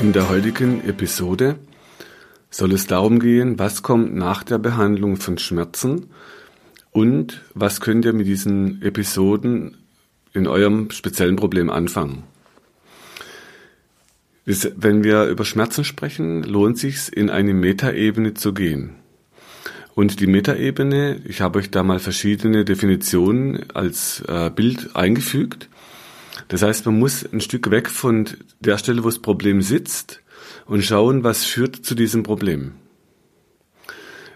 In der heutigen Episode soll es darum gehen, was kommt nach der Behandlung von Schmerzen und was könnt ihr mit diesen Episoden in eurem speziellen Problem anfangen. Wenn wir über Schmerzen sprechen, lohnt es sich in eine Metaebene zu gehen. Und die Metaebene, ich habe euch da mal verschiedene Definitionen als äh, Bild eingefügt. Das heißt, man muss ein Stück weg von der Stelle, wo das Problem sitzt und schauen, was führt zu diesem Problem.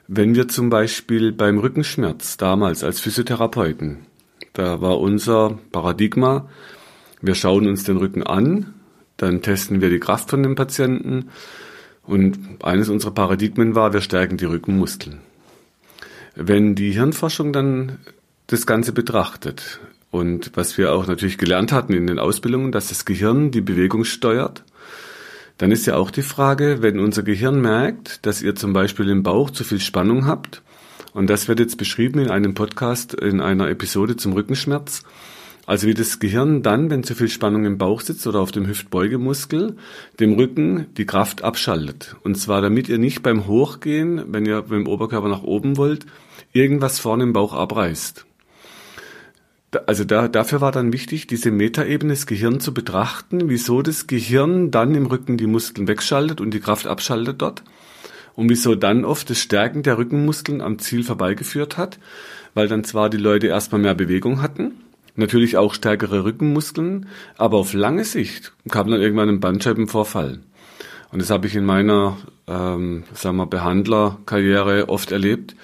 Wenn wir zum Beispiel beim Rückenschmerz damals als Physiotherapeuten, da war unser Paradigma, wir schauen uns den Rücken an, dann testen wir die Kraft von dem Patienten und eines unserer Paradigmen war, wir stärken die Rückenmuskeln. Wenn die Hirnforschung dann das Ganze betrachtet, und was wir auch natürlich gelernt hatten in den Ausbildungen, dass das Gehirn die Bewegung steuert. Dann ist ja auch die Frage, wenn unser Gehirn merkt, dass ihr zum Beispiel im Bauch zu viel Spannung habt, und das wird jetzt beschrieben in einem Podcast, in einer Episode zum Rückenschmerz, also wie das Gehirn dann, wenn zu viel Spannung im Bauch sitzt oder auf dem Hüftbeugemuskel, dem Rücken die Kraft abschaltet. Und zwar damit ihr nicht beim Hochgehen, wenn ihr mit dem Oberkörper nach oben wollt, irgendwas vorne im Bauch abreißt also da, dafür war dann wichtig, diese Metaebene des Gehirns zu betrachten, wieso das Gehirn dann im Rücken die Muskeln wegschaltet und die Kraft abschaltet dort und wieso dann oft das Stärken der Rückenmuskeln am Ziel vorbeigeführt hat, weil dann zwar die Leute erstmal mehr Bewegung hatten, natürlich auch stärkere Rückenmuskeln, aber auf lange Sicht kam dann irgendwann ein Bandscheibenvorfall. Und das habe ich in meiner, ähm, sagen wir, Behandlerkarriere oft erlebt,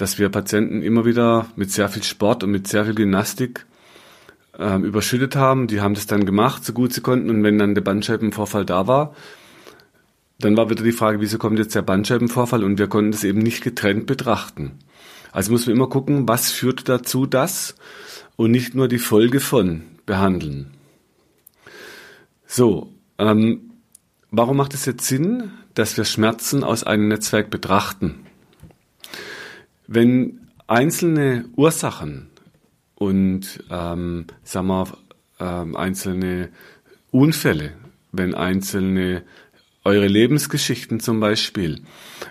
dass wir Patienten immer wieder mit sehr viel Sport und mit sehr viel Gymnastik ähm, überschüttet haben. Die haben das dann gemacht, so gut sie konnten. Und wenn dann der Bandscheibenvorfall da war, dann war wieder die Frage, wieso kommt jetzt der Bandscheibenvorfall? Und wir konnten das eben nicht getrennt betrachten. Also muss man immer gucken, was führt dazu das und nicht nur die Folge von behandeln. So, ähm, warum macht es jetzt Sinn, dass wir Schmerzen aus einem Netzwerk betrachten? Wenn einzelne Ursachen und ähm, sagen wir, ähm, einzelne Unfälle, wenn einzelne eure Lebensgeschichten zum Beispiel,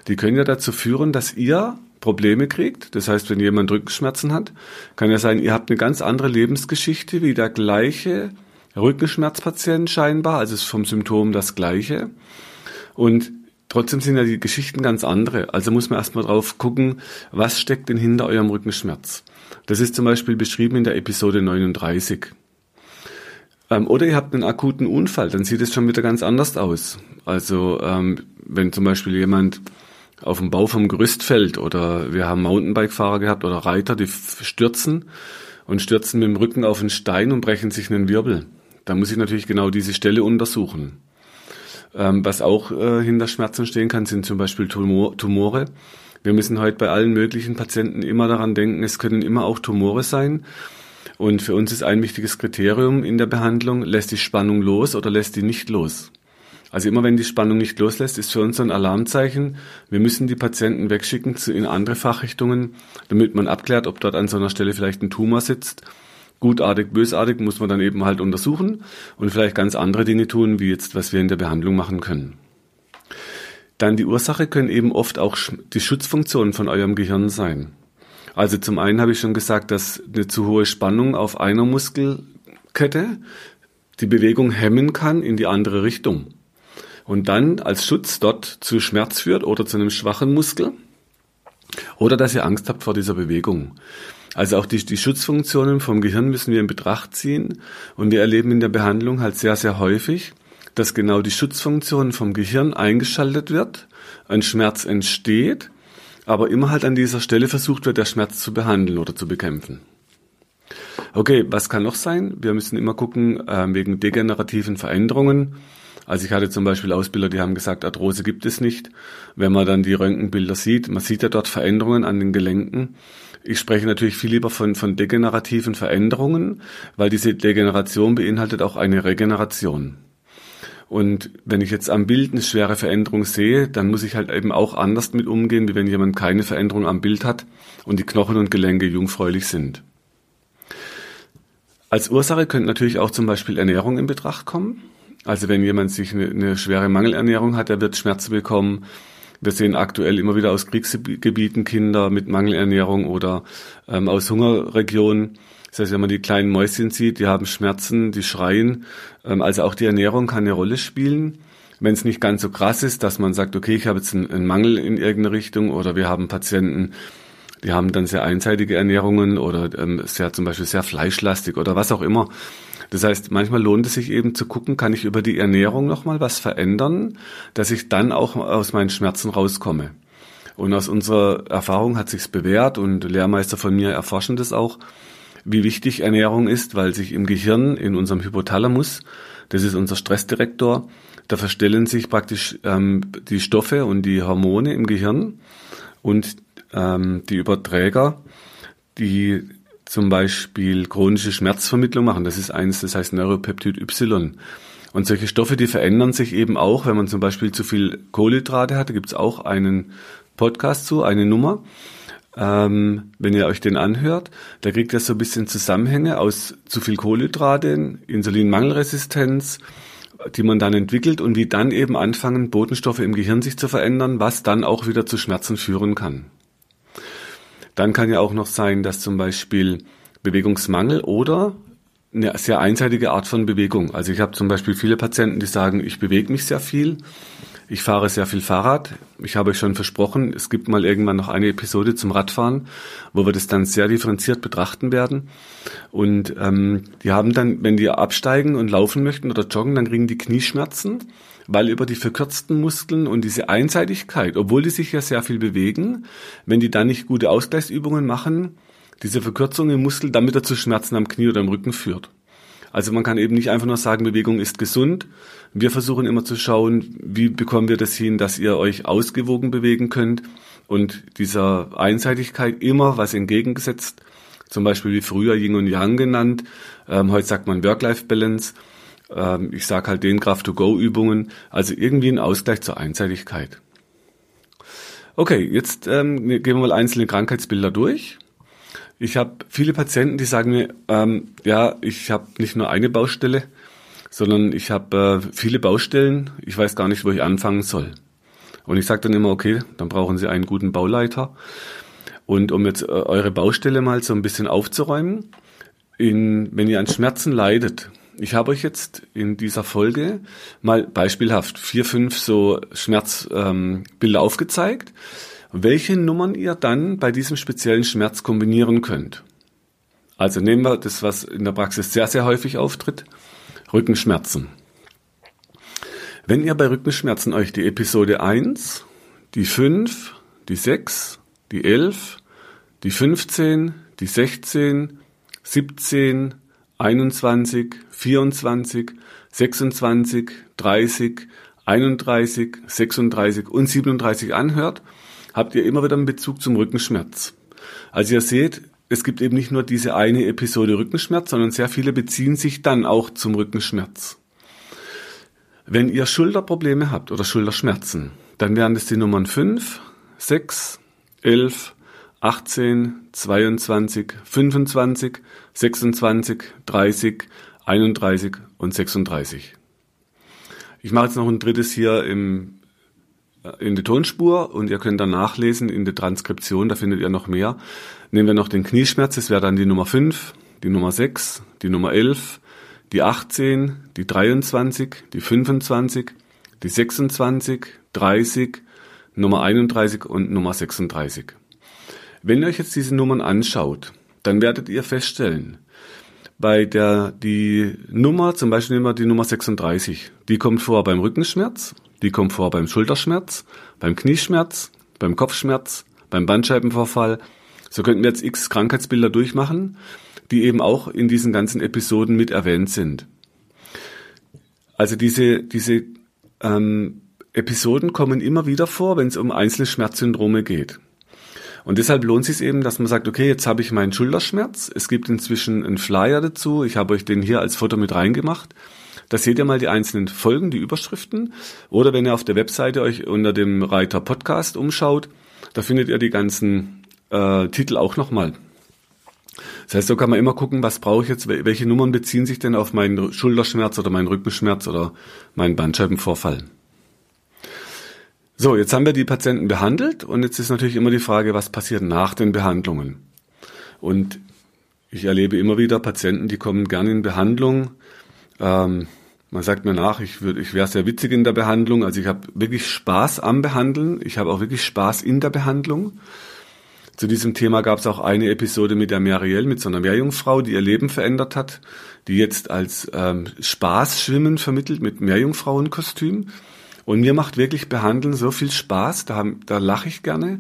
die können ja dazu führen, dass ihr Probleme kriegt. Das heißt, wenn jemand Rückenschmerzen hat, kann ja sein, ihr habt eine ganz andere Lebensgeschichte wie der gleiche Rückenschmerzpatient scheinbar, also ist vom Symptom das gleiche. Und Trotzdem sind ja die Geschichten ganz andere. Also muss man erstmal drauf gucken, was steckt denn hinter eurem Rückenschmerz. Das ist zum Beispiel beschrieben in der Episode 39. Ähm, oder ihr habt einen akuten Unfall, dann sieht es schon wieder ganz anders aus. Also ähm, wenn zum Beispiel jemand auf dem Bau vom Gerüst fällt oder wir haben Mountainbike-Fahrer gehabt oder Reiter, die stürzen und stürzen mit dem Rücken auf einen Stein und brechen sich einen Wirbel. Da muss ich natürlich genau diese Stelle untersuchen. Ähm, was auch äh, hinter Schmerzen stehen kann, sind zum Beispiel Tumor, Tumore. Wir müssen heute bei allen möglichen Patienten immer daran denken, es können immer auch Tumore sein. Und für uns ist ein wichtiges Kriterium in der Behandlung, lässt die Spannung los oder lässt die nicht los. Also immer wenn die Spannung nicht loslässt, ist für uns ein Alarmzeichen. Wir müssen die Patienten wegschicken in andere Fachrichtungen, damit man abklärt, ob dort an so einer Stelle vielleicht ein Tumor sitzt gutartig, bösartig muss man dann eben halt untersuchen und vielleicht ganz andere Dinge tun, wie jetzt, was wir in der Behandlung machen können. Dann die Ursache können eben oft auch die Schutzfunktionen von eurem Gehirn sein. Also zum einen habe ich schon gesagt, dass eine zu hohe Spannung auf einer Muskelkette die Bewegung hemmen kann in die andere Richtung. Und dann als Schutz dort zu Schmerz führt oder zu einem schwachen Muskel. Oder dass ihr Angst habt vor dieser Bewegung. Also auch die, die Schutzfunktionen vom Gehirn müssen wir in Betracht ziehen. Und wir erleben in der Behandlung halt sehr, sehr häufig, dass genau die Schutzfunktion vom Gehirn eingeschaltet wird, ein Schmerz entsteht, aber immer halt an dieser Stelle versucht wird, der Schmerz zu behandeln oder zu bekämpfen. Okay, was kann noch sein? Wir müssen immer gucken, äh, wegen degenerativen Veränderungen, Also ich hatte zum Beispiel Ausbilder, die haben gesagt, Arthrose gibt es nicht. Wenn man dann die Röntgenbilder sieht, man sieht ja dort Veränderungen an den Gelenken. Ich spreche natürlich viel lieber von, von degenerativen Veränderungen, weil diese Degeneration beinhaltet auch eine Regeneration. Und wenn ich jetzt am Bild eine schwere Veränderung sehe, dann muss ich halt eben auch anders mit umgehen, wie wenn jemand keine Veränderung am Bild hat und die Knochen und Gelenke jungfräulich sind. Als Ursache könnte natürlich auch zum Beispiel Ernährung in Betracht kommen. Also wenn jemand sich eine, eine schwere Mangelernährung hat, der wird Schmerzen bekommen. Wir sehen aktuell immer wieder aus Kriegsgebieten Kinder mit Mangelernährung oder ähm, aus Hungerregionen. Das heißt, wenn man die kleinen Mäuschen sieht, die haben Schmerzen, die schreien. Ähm, also auch die Ernährung kann eine Rolle spielen. Wenn es nicht ganz so krass ist, dass man sagt, okay, ich habe jetzt einen, Mangel in irgendeine Richtung oder wir haben Patienten, die haben dann sehr einseitige Ernährungen oder ähm, sehr zum Beispiel sehr fleischlastig oder was auch immer. Das heißt, manchmal lohnt es sich eben zu gucken, kann ich über die Ernährung nochmal was verändern, dass ich dann auch aus meinen Schmerzen rauskomme. Und aus unserer Erfahrung hat sich's bewährt und Lehrmeister von mir erforschen das auch, wie wichtig Ernährung ist, weil sich im Gehirn, in unserem Hypothalamus, das ist unser Stressdirektor, da verstellen sich praktisch ähm, die Stoffe und die Hormone im Gehirn und ähm, die Überträger, die zum Beispiel chronische Schmerzvermittlung machen. Das ist eins, das heißt Neuropeptid Y. Und solche Stoffe, die verändern sich eben auch, wenn man zum Beispiel zu viel Kohlenhydrate hat. Da gibt es auch einen Podcast zu, eine Nummer. Ähm, wenn ihr euch den anhört, da kriegt ihr so ein bisschen Zusammenhänge aus zu viel Kohlenhydraten, Insulinmangelresistenz, die man dann entwickelt und wie dann eben anfangen, Botenstoffe im Gehirn sich zu verändern, was dann auch wieder zu Schmerzen führen kann. Dann kann ja auch noch sein, dass zum Beispiel Bewegungsmangel oder eine sehr einseitige Art von Bewegung. Also ich habe zum Beispiel viele Patienten, die sagen, ich bewege mich sehr viel, ich fahre sehr viel Fahrrad. Ich habe euch schon versprochen, es gibt mal irgendwann noch eine Episode zum Radfahren, wo wir das dann sehr differenziert betrachten werden. Und ähm, die haben dann, wenn die absteigen und laufen möchten oder joggen, dann kriegen die Knieschmerzen weil über die verkürzten Muskeln und diese Einseitigkeit, obwohl die sich ja sehr viel bewegen, wenn die dann nicht gute Ausgleichsübungen machen, diese Verkürzung im Muskel dann wieder zu Schmerzen am Knie oder am Rücken führt. Also man kann eben nicht einfach nur sagen, Bewegung ist gesund. Wir versuchen immer zu schauen, wie bekommen wir das hin, dass ihr euch ausgewogen bewegen könnt und dieser Einseitigkeit immer was entgegengesetzt. Zum Beispiel wie früher Yin und Yang genannt. Ähm, heute sagt man Work-Life-Balance. Ähm, ich sage halt den Kraft-to-Go-Übungen, also irgendwie ein Ausgleich zur Einseitigkeit. Okay, jetzt ähm, gehen wir mal einzelne Krankheitsbilder durch. Ich habe viele Patienten, die sagen mir, ähm, ja, ich habe nicht nur eine Baustelle, sondern ich habe äh, viele Baustellen. Ich weiß gar nicht, wo ich anfangen soll. Und ich sage dann immer, okay, dann brauchen Sie einen guten Bauleiter. Und um jetzt äh, eure Baustelle mal so ein bisschen aufzuräumen, in, wenn ihr an Schmerzen leidet, ich habe euch jetzt in dieser Folge mal beispielhaft vier, fünf so Schmerzbilder ähm, aufgezeigt, welche Nummern ihr dann bei diesem speziellen Schmerz kombinieren könnt. Also nehmen wir das, was in der Praxis sehr, sehr häufig auftritt, Rückenschmerzen. Wenn ihr bei Rückenschmerzen euch die Episode 1, die 5, die 6, die 11, die 15, die 16, 17, 21, 24, 26, 30, 31, 36 und 37 anhört, habt ihr immer wieder einen Bezug zum Rückenschmerz. Also ihr seht, es gibt eben nicht nur diese eine Episode Rückenschmerz, sondern sehr viele beziehen sich dann auch zum Rückenschmerz. Wenn ihr Schulterprobleme habt oder Schulterschmerzen, dann wären das die Nummern 5, 6, 11, 18, 22, 25, 26, 30, 31 und 36. Ich mache jetzt noch ein drittes hier im, äh, in die Tonspur und ihr könnt dann nachlesen in der Transkription, da findet ihr noch mehr. Nehmen wir noch den Knieschmerz, das wäre dann die Nummer 5, die Nummer 6, die Nummer 11, die 18, die 23, die 25, die 26, 30, Nummer 31 und Nummer 36. Wenn ihr euch jetzt diese Nummern anschaut, dann werdet ihr feststellen, bei der die Nummer, zum Beispiel nehmen wir die Nummer 36, die kommt vor beim Rückenschmerz, die kommt vor beim Schulterschmerz, beim Knieschmerz, beim Kopfschmerz, beim Bandscheibenvorfall. So könnten wir jetzt x Krankheitsbilder durchmachen, die eben auch in diesen ganzen Episoden mit erwähnt sind. Also diese, diese ähm, Episoden kommen immer wieder vor, wenn es um einzelne Schmerzsyndrome geht. Und deshalb lohnt es sich eben, dass man sagt, okay, jetzt habe ich meinen Schulterschmerz. Es gibt inzwischen einen Flyer dazu. Ich habe euch den hier als Foto mit reingemacht. Da seht ihr mal die einzelnen Folgen, die Überschriften. Oder wenn ihr auf der Webseite euch unter dem Reiter Podcast umschaut, da findet ihr die ganzen äh, Titel auch nochmal. Das heißt, so kann man immer gucken, was brauche ich jetzt, welche Nummern beziehen sich denn auf meinen Schulterschmerz oder meinen Rückenschmerz oder meinen Bandscheibenvorfall. So, jetzt haben wir die Patienten behandelt und jetzt ist natürlich immer die Frage, was passiert nach den Behandlungen. Und ich erlebe immer wieder Patienten, die kommen gerne in Behandlung. Ähm, man sagt mir nach, ich, ich wäre sehr witzig in der Behandlung. Also ich habe wirklich Spaß am Behandeln. Ich habe auch wirklich Spaß in der Behandlung. Zu diesem Thema gab es auch eine Episode mit der Marielle, mit so einer Meerjungfrau, die ihr Leben verändert hat, die jetzt als ähm, Spaßschwimmen vermittelt mit Meerjungfrauenkostüm. Und mir macht wirklich Behandeln so viel Spaß, da, da lache ich gerne.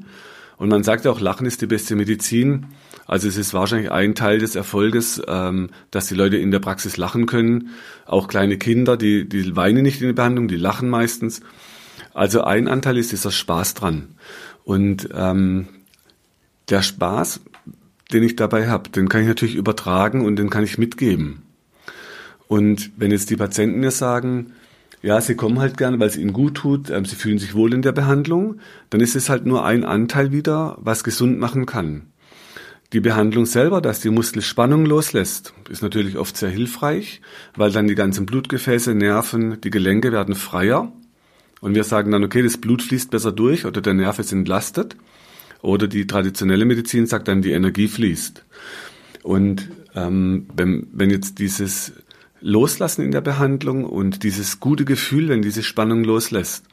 Und man sagt ja auch, Lachen ist die beste Medizin. Also es ist wahrscheinlich ein Teil des Erfolges, ähm, dass die Leute in der Praxis lachen können. Auch kleine Kinder, die, die weinen nicht in der Behandlung, die lachen meistens. Also ein Anteil ist dieser Spaß dran. Und ähm, der Spaß, den ich dabei habe, den kann ich natürlich übertragen und den kann ich mitgeben. Und wenn jetzt die Patienten mir sagen, ja, sie kommen halt gerne, weil es ihnen gut tut, ähm, sie fühlen sich wohl in der Behandlung, dann ist es halt nur ein Anteil wieder, was gesund machen kann. Die Behandlung selber, dass die Muskelspannung loslässt, ist natürlich oft sehr hilfreich, weil dann die ganzen Blutgefäße, Nerven, die Gelenke werden freier. Und wir sagen dann, okay, das Blut fließt besser durch oder der Nerv ist entlastet. Oder die traditionelle Medizin sagt dann, die Energie fließt. Und ähm, wenn, wenn jetzt dieses Loslassen in der Behandlung und dieses gute Gefühl, wenn diese Spannung loslässt,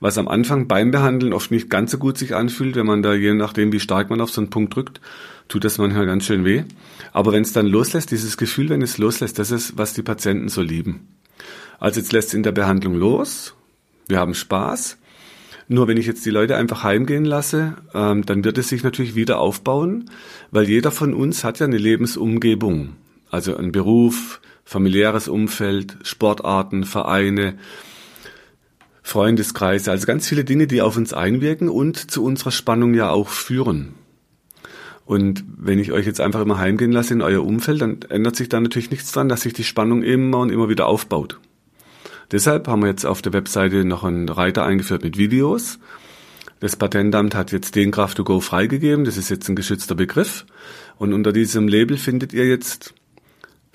was am Anfang beim Behandeln oft nicht ganz so gut sich anfühlt, wenn man da je nachdem, wie stark man auf so einen Punkt drückt, tut das manchmal ganz schön weh. Aber wenn es dann loslässt, dieses Gefühl, wenn es loslässt, das ist, was die Patienten so lieben. Also jetzt lässt es in der Behandlung los, wir haben Spaß nur wenn ich jetzt die Leute einfach heimgehen lasse, ähm, dann wird es sich natürlich wieder aufbauen, weil jeder von uns hat ja eine Lebensumgebung. Also ein Beruf, familiäres Umfeld, Sportarten, Vereine, Freundeskreise, also ganz viele Dinge, die auf uns einwirken und zu unserer Spannung ja auch führen. Und wenn ich euch jetzt einfach immer heimgehen lasse in euer Umfeld, dann ändert sich da natürlich nichts dran, dass sich die Spannung immer und immer wieder aufbaut. Deshalb haben wir jetzt auf der Webseite noch einen Reiter eingeführt mit Videos. Das Patentamt hat jetzt den Kraft to Go freigegeben. Das ist jetzt ein geschützter Begriff. Und unter diesem Label findet ihr jetzt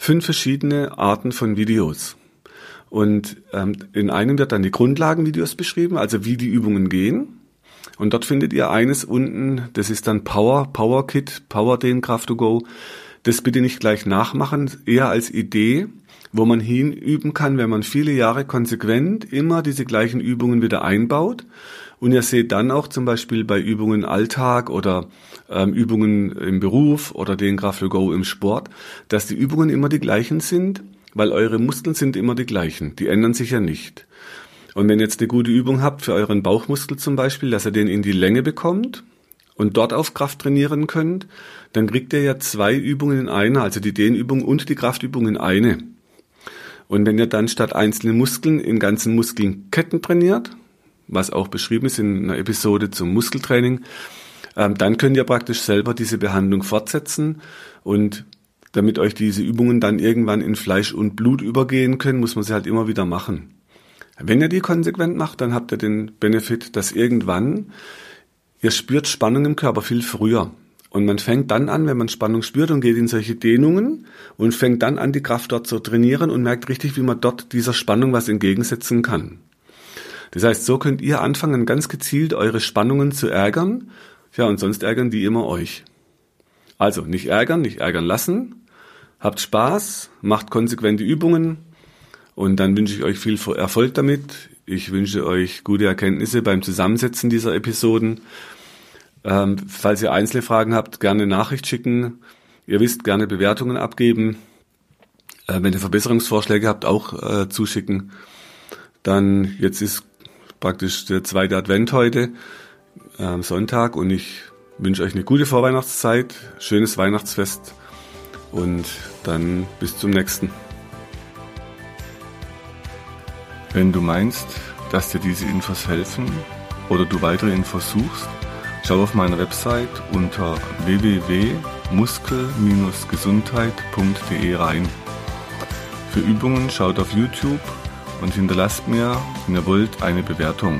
fünf verschiedene Arten von Videos. Und ähm, in einem wird dann die Grundlagenvideos beschrieben, also wie die Übungen gehen. Und dort findet ihr eines unten, das ist dann Power, Power Kit, Power den Kraft to Go. Das bitte nicht gleich nachmachen, eher als Idee, wo man hinüben kann, wenn man viele Jahre konsequent immer diese gleichen Übungen wieder einbaut. Und ihr seht dann auch zum Beispiel bei Übungen Alltag oder ähm, Übungen im Beruf oder den Graph Go im Sport, dass die Übungen immer die gleichen sind, weil eure Muskeln sind immer die gleichen. Die ändern sich ja nicht. Und wenn ihr jetzt eine gute Übung habt für euren Bauchmuskel zum Beispiel, dass ihr den in die Länge bekommt und dort auf Kraft trainieren könnt, dann kriegt ihr ja zwei Übungen in einer, also die Dehnübung und die Kraftübung in eine. Und wenn ihr dann statt einzelnen Muskeln in ganzen Muskeln Ketten trainiert, was auch beschrieben ist in einer Episode zum Muskeltraining, ähm, dann könnt ihr praktisch selber diese Behandlung fortsetzen und damit euch diese Übungen dann irgendwann in Fleisch und Blut übergehen können, muss man sie halt immer wieder machen. Wenn ihr die konsequent macht, dann habt ihr den Benefit, dass irgendwann ihr spürt Spannung im Körper viel früher. Und man fängt dann an, wenn man Spannung spürt und geht in solche Dehnungen und fängt dann an, die Kraft dort zu trainieren und merkt richtig, wie man dort dieser Spannung was entgegensetzen kann. Das heißt, so könnt ihr anfangen, ganz gezielt eure Spannungen zu ärgern. Ja, und sonst ärgern die immer euch. Also nicht ärgern, nicht ärgern lassen. Habt Spaß, macht konsequente Übungen und dann wünsche ich euch viel Erfolg damit. Ich wünsche euch gute Erkenntnisse beim Zusammensetzen dieser Episoden ähm, falls ihr einzelne Fragen habt, gerne Nachricht schicken. Ihr wisst, gerne Bewertungen abgeben. Äh, wenn ihr Verbesserungsvorschläge habt, auch äh, zuschicken. Dann, jetzt ist praktisch der zweite Advent heute, äh, Sonntag, und ich wünsche euch eine gute Vorweihnachtszeit, schönes Weihnachtsfest und dann bis zum nächsten. Wenn du meinst, dass dir diese Infos helfen oder du weitere Infos suchst, schau auf meiner Website unter www.muskel-gesundheit.de rein. Für Übungen schaut auf YouTube und hinterlasst mir, wenn ihr wollt, eine Bewertung.